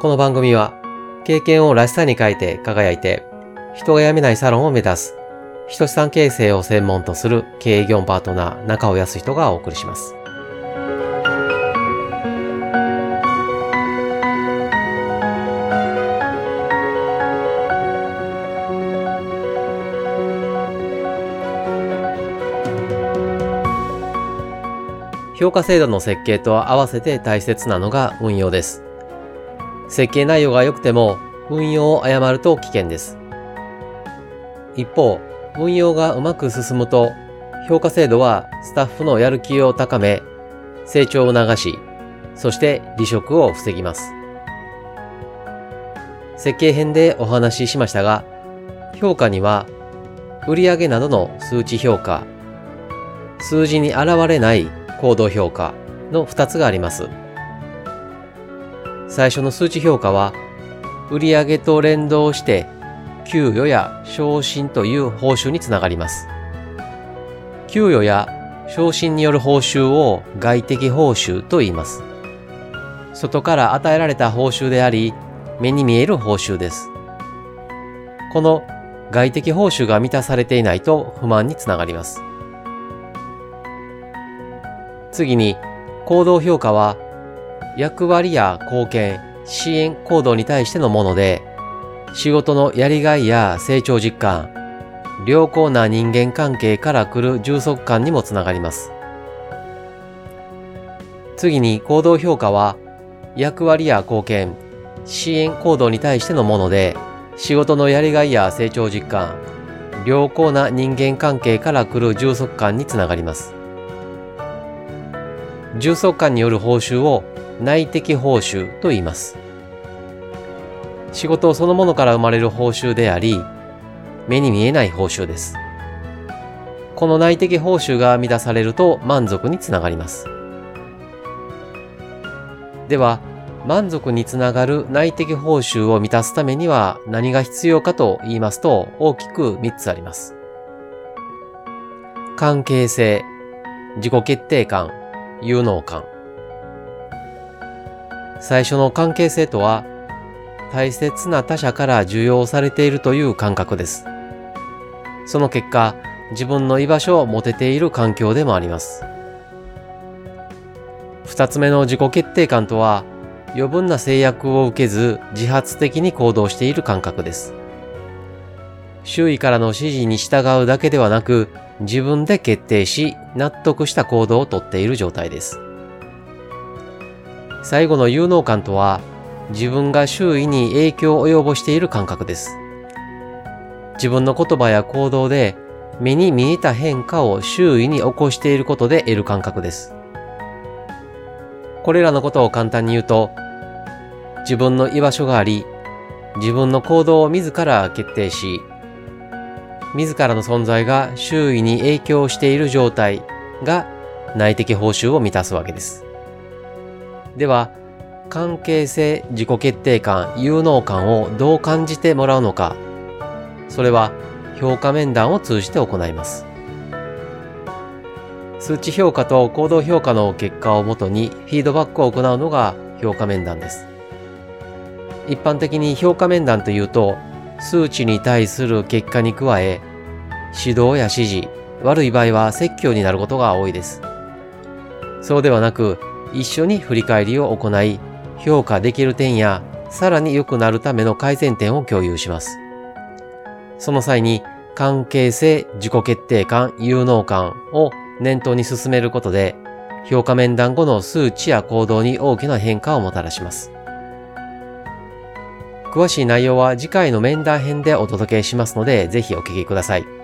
この番組は経験をらしさに変えて輝いて人が辞めないサロンを目指す人資産形成を専門とする経営業パートナー中尾康人がお送りします。評価制度の設計と合わせて大切なのが運用です。設計内容が良くても運用を誤ると危険です。一方、運用がうまく進むと評価制度はスタッフのやる気を高め、成長を促し、そして離職を防ぎます。設計編でお話ししましたが、評価には売上などの数値評価、数字に現れない行動評価の2つがあります。最初の数値評価は、売上と連動して給与や昇進という報酬につながります。給与や昇進による報酬を外的報酬と言います。外から与えられた報酬であり、目に見える報酬です。この外的報酬が満たされていないと不満につながります。次に、行動評価は、役割や貢献、支援行動に対してのもので、仕事のやりがいや成長実感、良好な人間関係から来る充足感にもつながります。次に行動評価は、役割や貢献、支援行動に対してのもので、仕事のやりがいや成長実感、良好な人間関係から来る充足感につながります。充足感による報酬を内的報酬と言います。仕事そのものから生まれる報酬であり、目に見えない報酬です。この内的報酬が満たされると満足につながります。では、満足につながる内的報酬を満たすためには何が必要かと言いますと大きく3つあります。関係性、自己決定感、有能感。最初の関係性とは、大切な他者から受容されているという感覚です。その結果、自分の居場所を持てている環境でもあります。二つ目の自己決定感とは、余分な制約を受けず自発的に行動している感覚です。周囲からの指示に従うだけではなく、自分で決定し、納得した行動をとっている状態です。最後の有能感とは、自分が周囲に影響を及ぼしている感覚です。自分の言葉や行動で目に見えた変化を周囲に起こしていることで得る感覚です。これらのことを簡単に言うと、自分の居場所があり、自分の行動を自ら決定し、自らの存在が周囲に影響している状態が内的報酬を満たすわけです。では、関係性、自己決定感、有能感をどう感じてもらうのか、それは評価面談を通じて行います。数値評価と行動評価の結果をもとにフィードバックを行うのが評価面談です。一般的に評価面談というと、数値に対する結果に加え、指導や指示、悪い場合は説教になることが多いです。そうではなく、一緒に振り返りを行い、評価できる点や、さらに良くなるための改善点を共有します。その際に、関係性、自己決定感、有能感を念頭に進めることで、評価面談後の数値や行動に大きな変化をもたらします。詳しい内容は次回の面談編でお届けしますので、ぜひお聞きください。